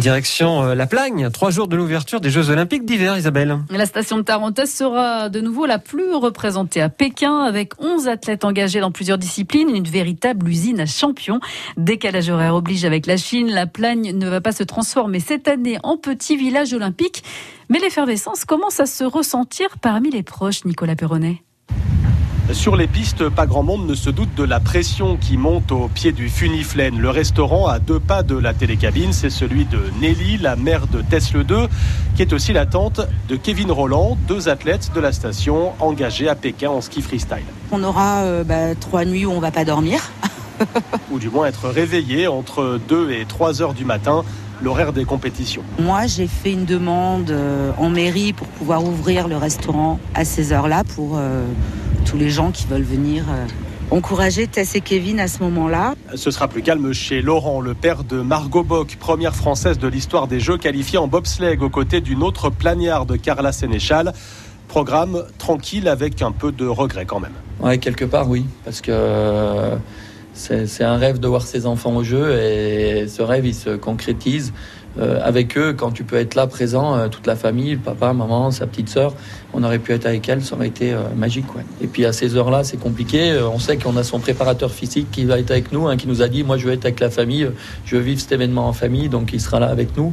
Direction euh, La Plagne, trois jours de l'ouverture des Jeux Olympiques d'hiver, Isabelle. La station de Tarentaise sera de nouveau la plus représentée à Pékin avec 11 athlètes engagés dans plusieurs disciplines, une véritable usine à champions. Décalage horaire oblige avec la Chine, La Plagne ne va pas se transformer cette année en petit village olympique. Mais l'effervescence commence à se ressentir parmi les proches, Nicolas Perronnet. Sur les pistes, pas grand monde ne se doute de la pression qui monte au pied du Funiflène. Le restaurant à deux pas de la télécabine, c'est celui de Nelly, la mère de Tesla 2, qui est aussi la tante de Kevin Roland, deux athlètes de la station engagés à Pékin en ski freestyle. On aura euh, bah, trois nuits où on va pas dormir. Ou du moins être réveillé entre 2 et 3 heures du matin l'horaire des compétitions. Moi, j'ai fait une demande euh, en mairie pour pouvoir ouvrir le restaurant à ces heures-là pour euh, tous les gens qui veulent venir euh, encourager Tess et Kevin à ce moment-là. Ce sera plus calme chez Laurent, le père de Margot Bock, première française de l'histoire des Jeux qualifiée en bobsleigh aux côtés d'une autre de Carla Sénéchal. Programme tranquille avec un peu de regret quand même. Ouais, quelque part oui, parce que c'est un rêve de voir ses enfants au jeu et ce rêve il se concrétise euh, avec eux quand tu peux être là présent, euh, toute la famille, papa, maman, sa petite sœur. On aurait pu être avec elle, ça aurait été euh, magique. Et puis à ces heures-là, c'est compliqué. on sait qu'on a son préparateur physique qui va être avec nous, hein, qui nous a dit moi je veux être avec la famille, je veux vivre cet événement en famille, donc il sera là avec nous.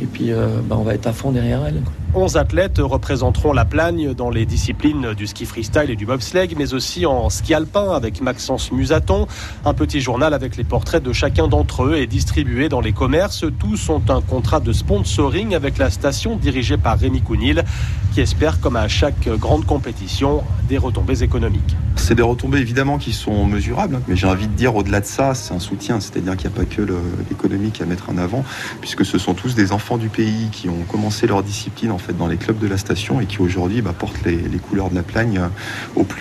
Et puis, bah, on va être à fond derrière elle. 11 athlètes représenteront la Plagne dans les disciplines du ski freestyle et du bobsleigh, mais aussi en ski alpin avec Maxence Musaton. Un petit journal avec les portraits de chacun d'entre eux est distribué dans les commerces. Tous ont un contrat de sponsoring avec la station dirigée par Rémi Counil, qui espère, comme à chaque grande compétition, des retombées économiques. C'est des retombées évidemment qui sont mesurables, hein, mais j'ai envie de dire au-delà de ça, c'est un soutien, c'est-à-dire qu'il n'y a pas que l'économique à mettre en avant, puisque ce sont tous des enfants du pays qui ont commencé leur discipline en fait dans les clubs de la station et qui aujourd'hui bah, portent les, les, couleurs de la plagne au plus